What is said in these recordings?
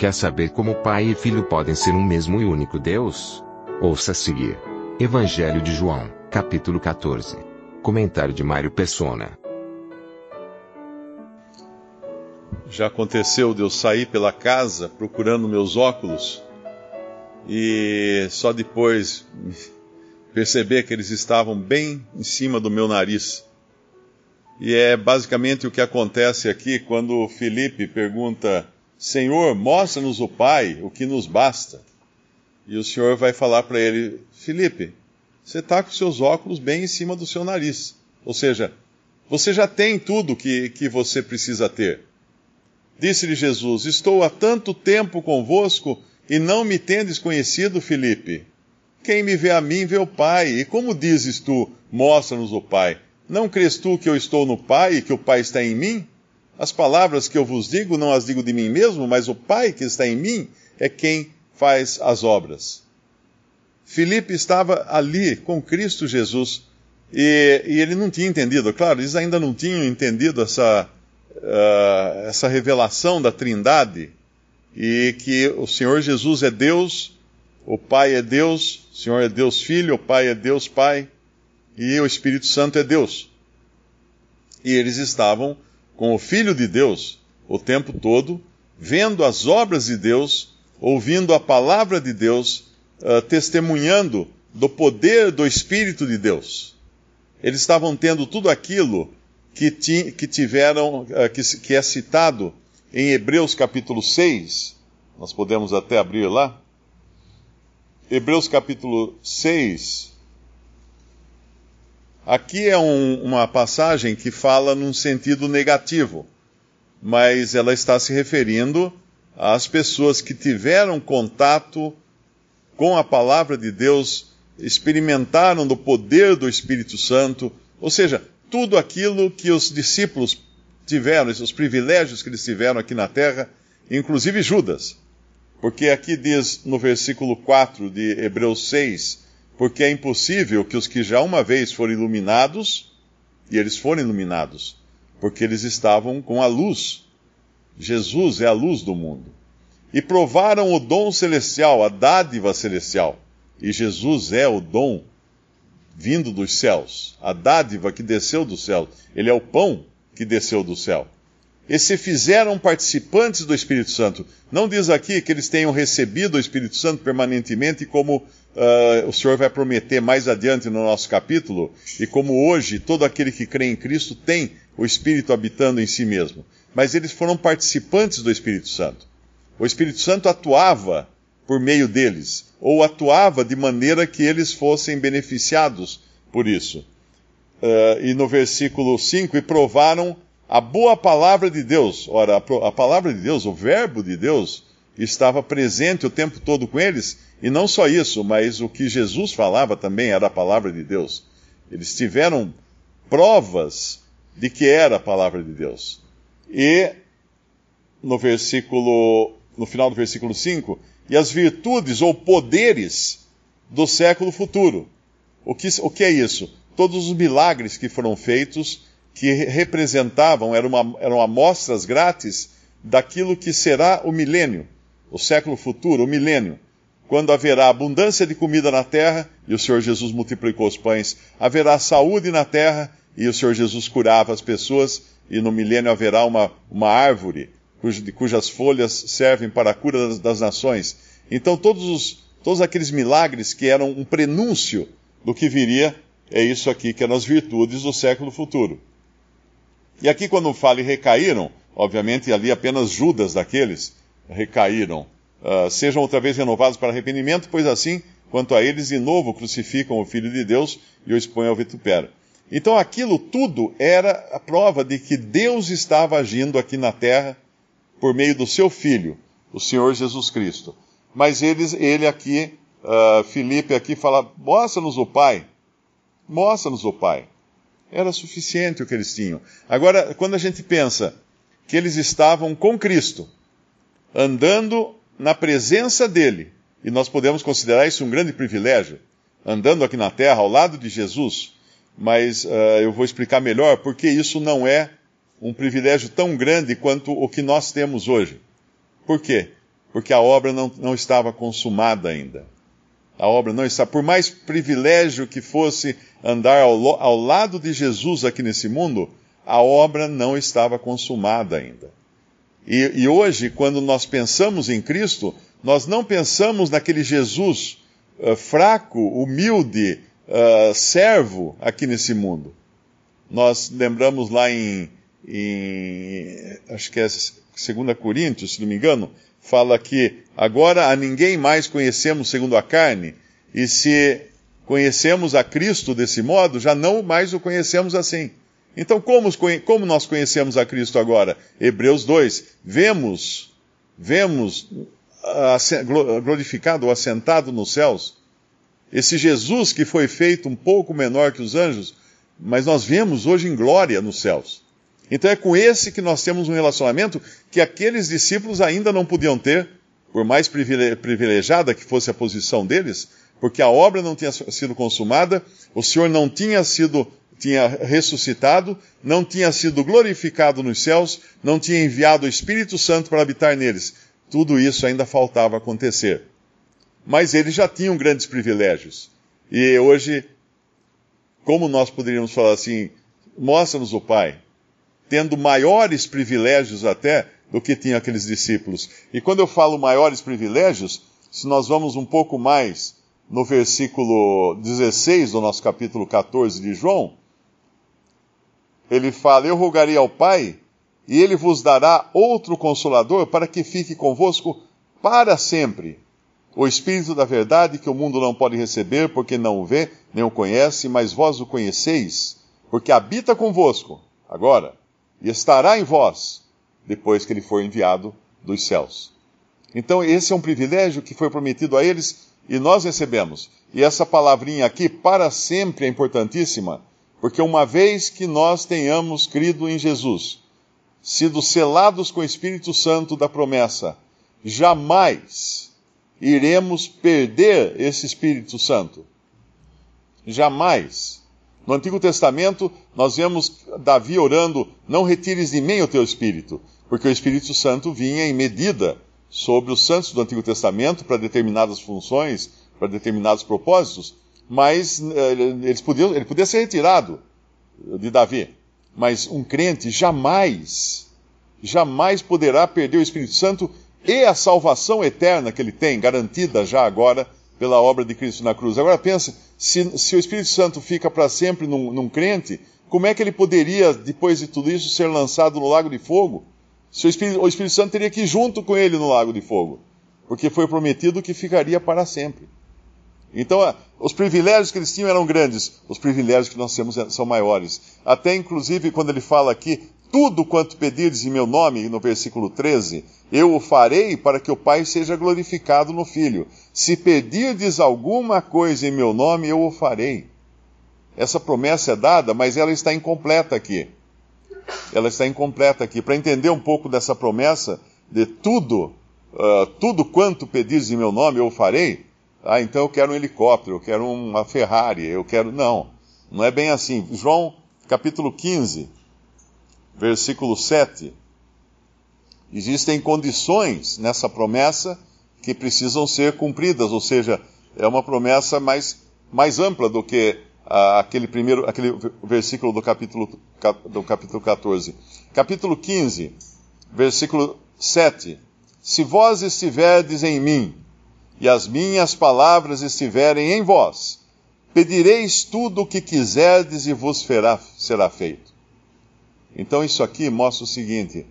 Quer saber como pai e filho podem ser um mesmo e único Deus? Ouça a seguir. Evangelho de João, capítulo 14. Comentário de Mário Persona. Já aconteceu de eu sair pela casa procurando meus óculos e só depois perceber que eles estavam bem em cima do meu nariz. E é basicamente o que acontece aqui quando o Felipe pergunta: Senhor, mostra-nos o Pai, o que nos basta. E o Senhor vai falar para ele: Felipe, você está com seus óculos bem em cima do seu nariz. Ou seja, você já tem tudo que, que você precisa ter. Disse-lhe Jesus: Estou há tanto tempo convosco e não me tendes conhecido, Felipe. Quem me vê a mim vê o Pai. E como dizes tu, mostra-nos o Pai? Não crês tu que eu estou no Pai e que o Pai está em mim? As palavras que eu vos digo não as digo de mim mesmo, mas o Pai que está em mim é quem faz as obras. Filipe estava ali com Cristo Jesus e, e, ele não tinha entendido, claro, eles ainda não tinham entendido essa, uh, essa revelação da Trindade e que o Senhor Jesus é Deus, o Pai é Deus, o Senhor é Deus Filho, o Pai é Deus Pai e o Espírito Santo é Deus. E eles estavam com o Filho de Deus o tempo todo, vendo as obras de Deus, ouvindo a palavra de Deus, uh, testemunhando do poder do Espírito de Deus. Eles estavam tendo tudo aquilo que, ti, que tiveram, uh, que, que é citado em Hebreus capítulo 6. Nós podemos até abrir lá. Hebreus capítulo 6, Aqui é um, uma passagem que fala num sentido negativo, mas ela está se referindo às pessoas que tiveram contato com a palavra de Deus, experimentaram do poder do Espírito Santo, ou seja, tudo aquilo que os discípulos tiveram, os privilégios que eles tiveram aqui na terra, inclusive Judas. Porque aqui diz no versículo 4 de Hebreus 6, porque é impossível que os que já uma vez foram iluminados, e eles foram iluminados, porque eles estavam com a luz. Jesus é a luz do mundo. E provaram o dom celestial, a dádiva celestial. E Jesus é o dom vindo dos céus, a dádiva que desceu do céu. Ele é o pão que desceu do céu. E se fizeram participantes do Espírito Santo. Não diz aqui que eles tenham recebido o Espírito Santo permanentemente como uh, o Senhor vai prometer mais adiante no nosso capítulo, e como hoje todo aquele que crê em Cristo tem o Espírito habitando em si mesmo. Mas eles foram participantes do Espírito Santo. O Espírito Santo atuava por meio deles, ou atuava de maneira que eles fossem beneficiados por isso. Uh, e no versículo 5, e provaram a boa palavra de Deus. Ora, a, palavra de Deus, o verbo de Deus, estava presente o tempo todo com eles, e não só isso, mas o que Jesus falava também era a palavra de Deus. Eles tiveram provas de que era a palavra de Deus. E no versículo, no final do versículo 5, e as virtudes ou poderes do século futuro. O que, o que é isso? Todos os milagres que foram feitos, que representavam, eram, uma, eram amostras grátis daquilo que será o milênio, o século futuro, o milênio quando haverá abundância de comida na terra, e o Senhor Jesus multiplicou os pães, haverá saúde na terra, e o Senhor Jesus curava as pessoas, e no milênio haverá uma, uma árvore cujas folhas servem para a cura das, das nações. Então, todos, os, todos aqueles milagres que eram um prenúncio do que viria, é isso aqui que eram as virtudes do século futuro. E aqui, quando fala e recaíram, obviamente ali apenas Judas daqueles recaíram uh, sejam outra vez renovados para arrependimento, pois assim, quanto a eles, de novo crucificam o Filho de Deus e o expõem ao vitupério. Então aquilo tudo era a prova de que Deus estava agindo aqui na terra por meio do seu Filho, o Senhor Jesus Cristo. Mas eles, ele aqui, uh, Filipe aqui fala, mostra-nos o Pai. Mostra-nos o Pai. Era suficiente o que eles tinham. Agora, quando a gente pensa que eles estavam com Cristo, andando na presença dele, e nós podemos considerar isso um grande privilégio, andando aqui na terra ao lado de Jesus, mas uh, eu vou explicar melhor porque isso não é um privilégio tão grande quanto o que nós temos hoje. Por quê? Porque a obra não, não estava consumada ainda. A obra não está. Por mais privilégio que fosse andar ao, ao lado de Jesus aqui nesse mundo, a obra não estava consumada ainda. E, e, hoje, quando nós pensamos em Cristo, nós não pensamos naquele Jesus uh, fraco, humilde, uh, servo aqui nesse mundo. Nós lembramos lá em, em acho que é 2 Coríntios, se não me engano, fala que agora a ninguém mais conhecemos segundo a carne, e se conhecemos a Cristo desse modo, já não mais o conhecemos assim. Então, como, como nós conhecemos a Cristo agora? Hebreus 2. Vemos, vemos glorificado ou assentado nos céus, esse Jesus que foi feito um pouco menor que os anjos, mas nós vemos hoje em glória nos céus. Então é com esse que nós temos um relacionamento que aqueles discípulos ainda não podiam ter, por mais privilegiada que fosse a posição deles, porque a obra não tinha sido consumada, o Senhor não tinha sido tinha ressuscitado, não tinha sido glorificado nos céus, não tinha enviado o Espírito Santo para habitar neles. Tudo isso ainda faltava acontecer. Mas eles já tinham grandes privilégios. E hoje, como nós poderíamos falar assim, mostra-nos o Pai, tendo maiores privilégios até do que tinham aqueles discípulos. E quando eu falo maiores privilégios, se nós vamos um pouco mais no versículo 16 do nosso capítulo 14 de João, ele fala: Eu rogarei ao Pai, e ele vos dará outro consolador para que fique convosco para sempre. O Espírito da Verdade, que o mundo não pode receber, porque não o vê, nem o conhece, mas vós o conheceis, porque habita convosco, agora, e estará em vós, depois que ele for enviado dos céus. Então, esse é um privilégio que foi prometido a eles e nós recebemos. E essa palavrinha aqui, para sempre, é importantíssima, porque uma vez que nós tenhamos crido em Jesus, sido selados com o Espírito Santo da promessa, jamais iremos perder esse Espírito Santo. Jamais. No Antigo Testamento, nós vemos Davi orando: Não retires de mim o teu Espírito, porque o Espírito Santo vinha em medida sobre os santos do Antigo Testamento para determinadas funções, para determinados propósitos, mas eh, eles podiam, ele podia ser retirado de Davi. Mas um crente jamais, jamais poderá perder o Espírito Santo e a salvação eterna que ele tem, garantida já agora pela obra de Cristo na cruz. Agora pensa, se, se o Espírito Santo fica para sempre num, num crente, como é que ele poderia, depois de tudo isso, ser lançado no lago de fogo? o Espírito, o Espírito Santo teria que ir junto com ele no lago de fogo, porque foi prometido que ficaria para sempre. Então, os privilégios que eles tinham eram grandes, os privilégios que nós temos são maiores. Até, inclusive, quando ele fala aqui, tudo quanto pedirdes em meu nome, no versículo 13, eu o farei para que o Pai seja glorificado no Filho. Se pedirdes alguma coisa em meu nome, eu o farei. Essa promessa é dada, mas ela está incompleta aqui ela está incompleta aqui. Para entender um pouco dessa promessa de tudo, uh, tudo quanto pedires em meu nome eu farei, ah, então eu quero um helicóptero, eu quero uma Ferrari, eu quero. Não, não é bem assim. João capítulo 15, versículo 7. Existem condições nessa promessa que precisam ser cumpridas, ou seja, é uma promessa mais, mais ampla do que aquele primeiro, aquele versículo do capítulo, do capítulo 14. Capítulo 15, versículo 7. Se vós estiverdes em mim, e as minhas palavras estiverem em vós, pedireis tudo o que quiserdes e vos será feito. Então isso aqui mostra o seguinte: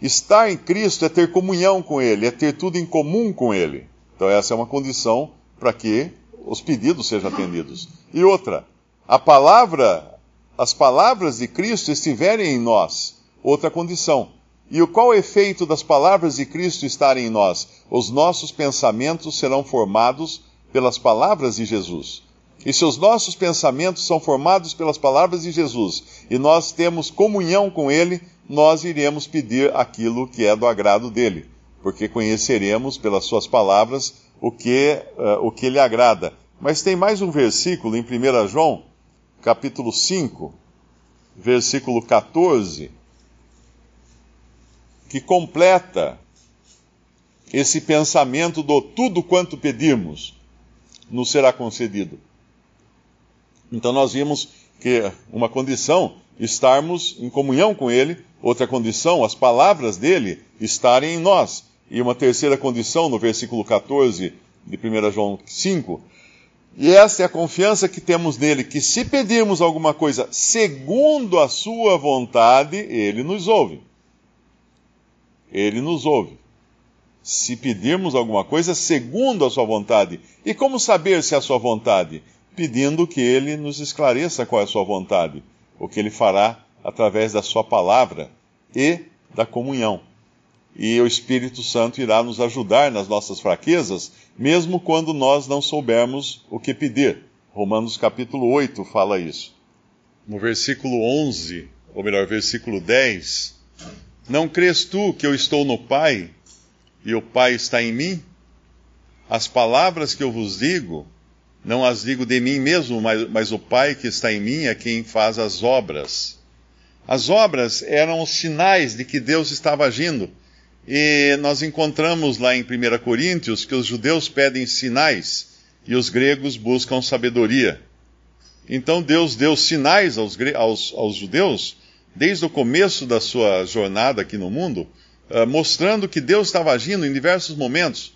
estar em Cristo é ter comunhão com Ele, é ter tudo em comum com Ele. Então essa é uma condição para que os pedidos sejam atendidos. E outra, a palavra as palavras de Cristo estiverem em nós, outra condição. E o qual efeito das palavras de Cristo estarem em nós? Os nossos pensamentos serão formados pelas palavras de Jesus. E se os nossos pensamentos são formados pelas palavras de Jesus e nós temos comunhão com Ele, nós iremos pedir aquilo que é do agrado dele, porque conheceremos pelas Suas palavras o que, uh, o que lhe agrada. Mas tem mais um versículo em 1 João, capítulo 5, versículo 14 que completa esse pensamento do tudo quanto pedimos nos será concedido. Então nós vimos que uma condição estarmos em comunhão com ele, outra condição as palavras dele estarem em nós. E uma terceira condição no versículo 14 de 1 João 5, e esta é a confiança que temos nele, que se pedirmos alguma coisa segundo a sua vontade, ele nos ouve ele nos ouve. Se pedirmos alguma coisa segundo a sua vontade. E como saber se é a sua vontade? Pedindo que ele nos esclareça qual é a sua vontade, o que ele fará através da sua palavra e da comunhão. E o Espírito Santo irá nos ajudar nas nossas fraquezas, mesmo quando nós não soubermos o que pedir. Romanos capítulo 8 fala isso. No versículo 11, ou melhor, versículo 10, não crês tu que eu estou no Pai e o Pai está em mim? As palavras que eu vos digo, não as digo de mim mesmo, mas, mas o Pai que está em mim é quem faz as obras. As obras eram os sinais de que Deus estava agindo. E nós encontramos lá em 1 Coríntios que os judeus pedem sinais e os gregos buscam sabedoria. Então Deus deu sinais aos, aos, aos judeus desde o começo da sua jornada aqui no mundo, uh, mostrando que Deus estava agindo em diversos momentos.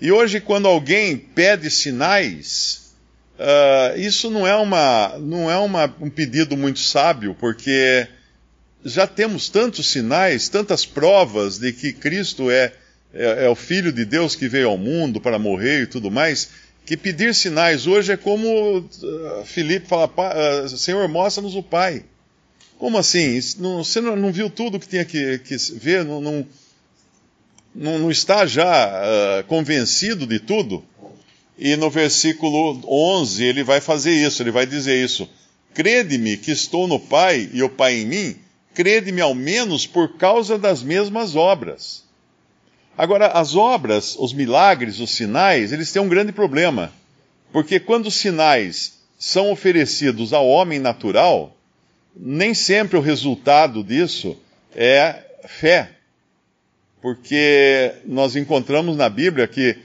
E hoje, quando alguém pede sinais, uh, isso não é, uma, não é uma, um pedido muito sábio, porque já temos tantos sinais, tantas provas de que Cristo é, é, é o Filho de Deus que veio ao mundo para morrer e tudo mais, que pedir sinais hoje é como uh, fala, Senhor, mostra-nos o Pai. Como assim? Não, você não, não, viu tudo que tinha que, que ver? Não, não, não, está já uh, convencido de tudo? E no versículo 11 ele vai fazer isso, ele vai dizer isso. Crede-me que estou no Pai e o Pai em mim, crede-me ao menos por causa das mesmas obras. Agora, as obras, os milagres, os sinais, eles têm um grande problema. Porque quando os sinais são oferecidos ao homem natural, nem sempre o resultado disso é fé. Porque nós encontramos na Bíblia que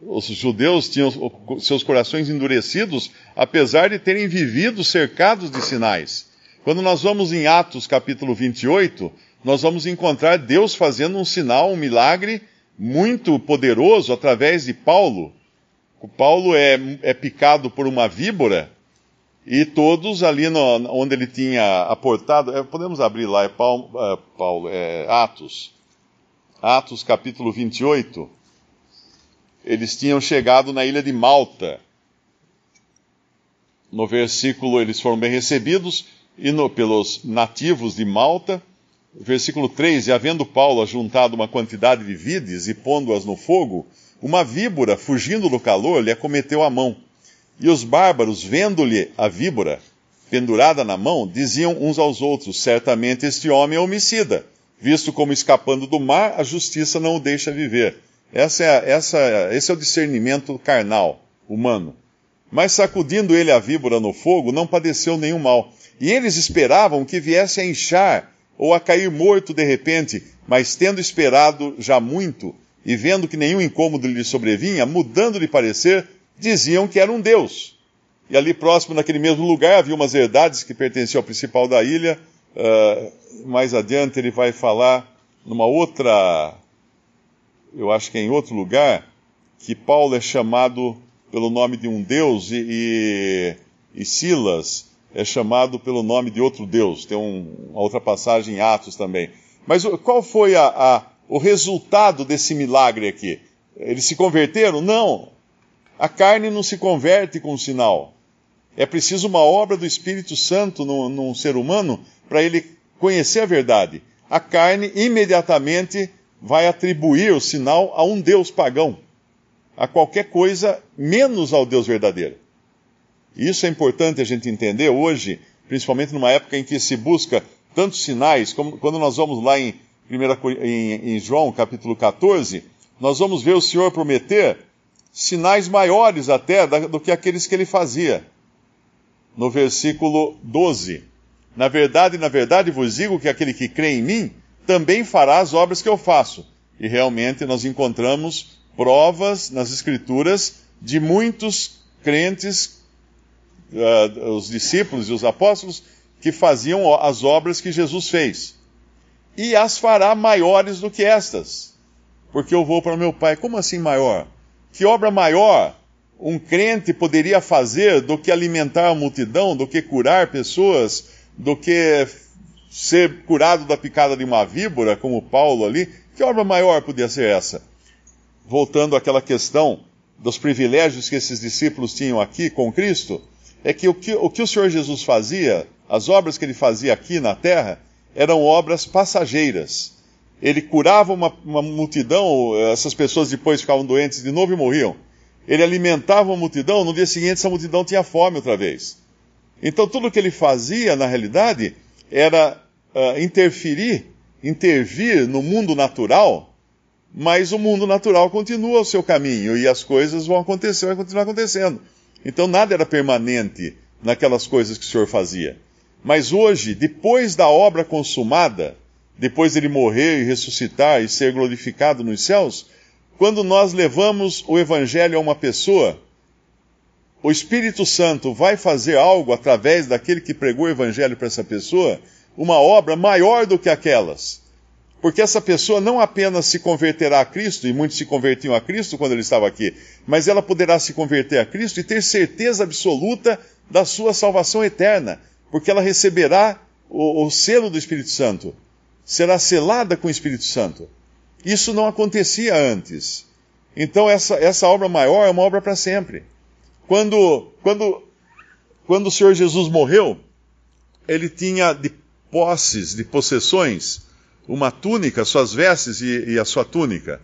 os judeus tinham seus corações endurecidos, apesar de terem vivido cercados de sinais. Quando nós vamos em Atos capítulo 28, nós vamos encontrar Deus fazendo um sinal, um milagre muito poderoso através de Paulo. O Paulo é, é picado por uma víbora e todos ali no, onde ele tinha aportado, é, podemos abrir lá, é Paulo, é, Paulo é, Atos, Atos capítulo 28. Eles tinham chegado na ilha de Malta. No versículo, eles foram bem recebidos e no, pelos nativos de Malta. Versículo 3: E havendo Paulo ajuntado uma quantidade de vides e pondo-as no fogo, uma víbora, fugindo do calor, lhe acometeu a mão e os bárbaros, vendo-lhe a víbora pendurada na mão, diziam uns aos outros: Certamente este homem é homicida, visto como escapando do mar, a justiça não o deixa viver. Essa é, essa, esse é o discernimento carnal, humano. Mas sacudindo ele a víbora no fogo, não padeceu nenhum mal. E eles esperavam que viesse a inchar ou a cair morto de repente, mas tendo esperado já muito, e vendo que nenhum incômodo lhe sobrevinha, mudando de parecer, diziam que era um deus. E ali próximo, naquele mesmo lugar, havia umas herdades que pertenciam ao principal da ilha. Uh, mais adiante ele vai falar numa outra, eu acho que é em outro lugar, que Paulo é chamado pelo nome de um deus e, e, e Silas é chamado pelo nome de outro deus. Tem um, uma outra passagem em Atos também. Mas qual foi a, a, o resultado desse milagre aqui? Eles se converteram? Não. A carne não se converte com o sinal. É preciso uma obra do Espírito Santo num, num ser humano para ele conhecer a verdade. A carne imediatamente vai atribuir o sinal a um Deus pagão, a qualquer coisa menos ao Deus verdadeiro. Isso é importante a gente entender hoje, principalmente numa época em que se busca tantos sinais, como quando nós vamos lá em, em, em João capítulo 14, nós vamos ver o Senhor prometer sinais maiores até do que aqueles que ele fazia. No versículo 12. Na verdade, na verdade vos digo que aquele que crê em mim também fará as obras que eu faço. E realmente nós encontramos provas nas Escrituras de muitos crentes, uh, os discípulos e os apóstolos, que faziam as obras que Jesus fez. E as fará maiores do que estas, porque eu vou para meu Pai. Como assim maior? Que obra maior um crente poderia fazer do que alimentar a multidão, do que curar pessoas, do que ser curado da picada de uma víbora, como Paulo ali? Que obra maior podia ser essa? Voltando àquela questão dos privilégios que esses discípulos tinham aqui com Cristo, é que o que o, que o Senhor Jesus fazia as obras que ele fazia aqui na terra eram obras passageiras. Ele curava uma, uma multidão, essas pessoas depois ficavam doentes de novo e morriam. Ele alimentava uma multidão, no dia seguinte essa multidão tinha fome outra vez. Então tudo que ele fazia, na realidade, era uh, interferir, intervir no mundo natural, mas o mundo natural continua o seu caminho e as coisas vão acontecer, vai continuar acontecendo. Então nada era permanente naquelas coisas que o Senhor fazia. Mas hoje, depois da obra consumada, depois dele morrer e ressuscitar e ser glorificado nos céus, quando nós levamos o Evangelho a uma pessoa, o Espírito Santo vai fazer algo através daquele que pregou o Evangelho para essa pessoa, uma obra maior do que aquelas. Porque essa pessoa não apenas se converterá a Cristo, e muitos se convertiam a Cristo quando ele estava aqui, mas ela poderá se converter a Cristo e ter certeza absoluta da sua salvação eterna porque ela receberá o, o selo do Espírito Santo, será selada com o Espírito Santo. Isso não acontecia antes. Então, essa, essa obra maior é uma obra para sempre. Quando, quando, quando o Senhor Jesus morreu, ele tinha de posses, de possessões, uma túnica, suas vestes e, e a sua túnica,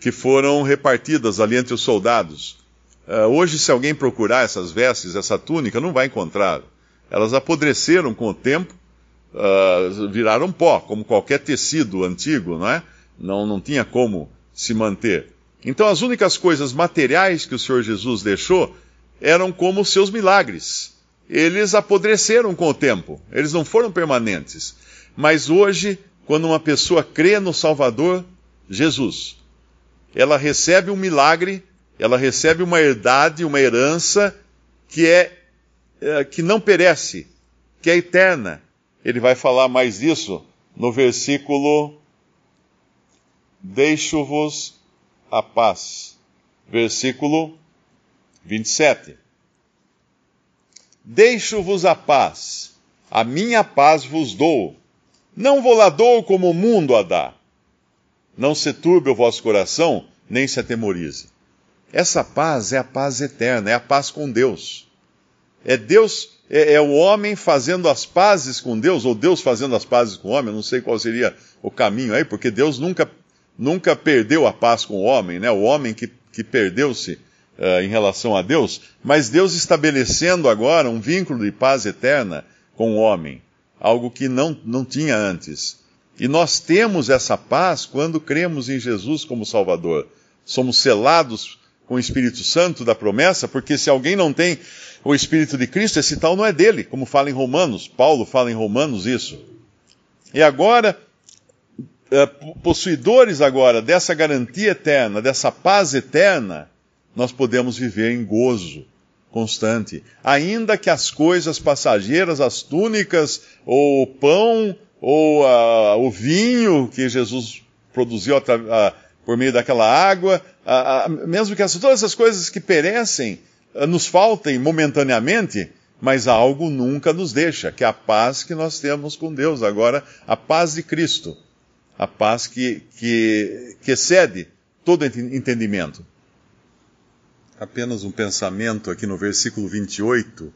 que foram repartidas ali entre os soldados. Uh, hoje, se alguém procurar essas vestes, essa túnica, não vai encontrar elas apodreceram com o tempo, uh, viraram pó, como qualquer tecido antigo, não é? Não, não tinha como se manter. Então, as únicas coisas materiais que o Senhor Jesus deixou eram como seus milagres. Eles apodreceram com o tempo, eles não foram permanentes. Mas hoje, quando uma pessoa crê no Salvador Jesus, ela recebe um milagre, ela recebe uma herdade, uma herança que é é, que não perece, que é eterna. Ele vai falar mais disso no versículo Deixo-vos a paz. Versículo 27. Deixo-vos a paz, a minha paz vos dou. Não vou lá dou como o mundo a dá. Não se turbe o vosso coração, nem se atemorize. Essa paz é a paz eterna, é a paz com Deus. É Deus, é, é, o homem fazendo as pazes com Deus, ou Deus fazendo as pazes com o homem, não sei qual seria o caminho aí, porque Deus nunca, nunca perdeu a paz com o homem, né? O homem que, que perdeu-se uh, em relação a Deus, mas Deus estabelecendo agora um vínculo de paz eterna com o homem, algo que não, não tinha antes. E nós temos essa paz quando cremos em Jesus como Salvador. Somos selados com o Espírito Santo da promessa, porque se alguém não tem o Espírito de Cristo, esse tal não é dele, como fala em Romanos, Paulo fala em Romanos isso. E agora, é, possuidores agora dessa garantia eterna, dessa paz eterna, nós podemos viver em gozo constante. Ainda que as coisas passageiras, as túnicas, ou o pão, ou a, o vinho que Jesus produziu a, por meio daquela água, mesmo que todas essas coisas que perecem, eh, nos faltem momentaneamente, mas algo nunca nos deixa, que é a paz que nós temos com Deus. Agora, a paz de Cristo, a paz que, que, que excede todo entendimento. Apenas um pensamento aqui no versículo 28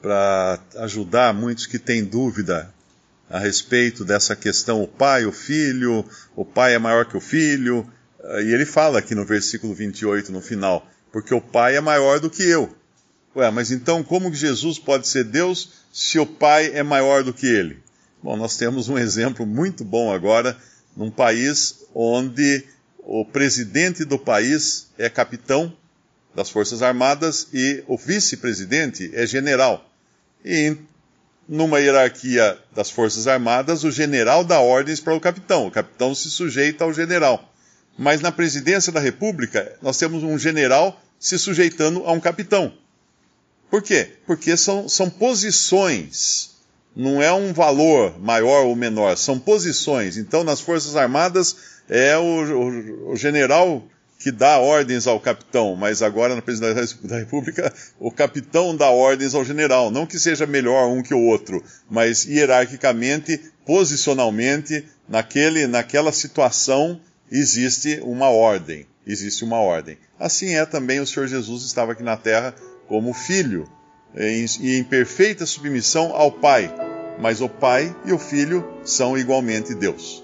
para ajudar muitos que têm dúvida a respeito dessa questão, o pai, o filho, o pai é maior que o filho. E ele fala aqui no versículo 28, no final, porque o pai é maior do que eu. Ué, mas então como que Jesus pode ser Deus se o pai é maior do que ele? Bom, nós temos um exemplo muito bom agora num país onde o presidente do país é capitão das Forças Armadas e o vice-presidente é general. E numa hierarquia das Forças Armadas, o general dá ordens para o capitão, o capitão se sujeita ao general. Mas na presidência da República, nós temos um general se sujeitando a um capitão. Por quê? Porque são, são posições, não é um valor maior ou menor, são posições. Então, nas Forças Armadas, é o, o, o general que dá ordens ao capitão, mas agora na presidência da República, o capitão dá ordens ao general. Não que seja melhor um que o outro, mas hierarquicamente, posicionalmente, naquele, naquela situação existe uma ordem. Existe uma ordem. Assim é também o Senhor Jesus estava aqui na terra como filho e em, em perfeita submissão ao Pai. Mas o Pai e o Filho são igualmente Deus.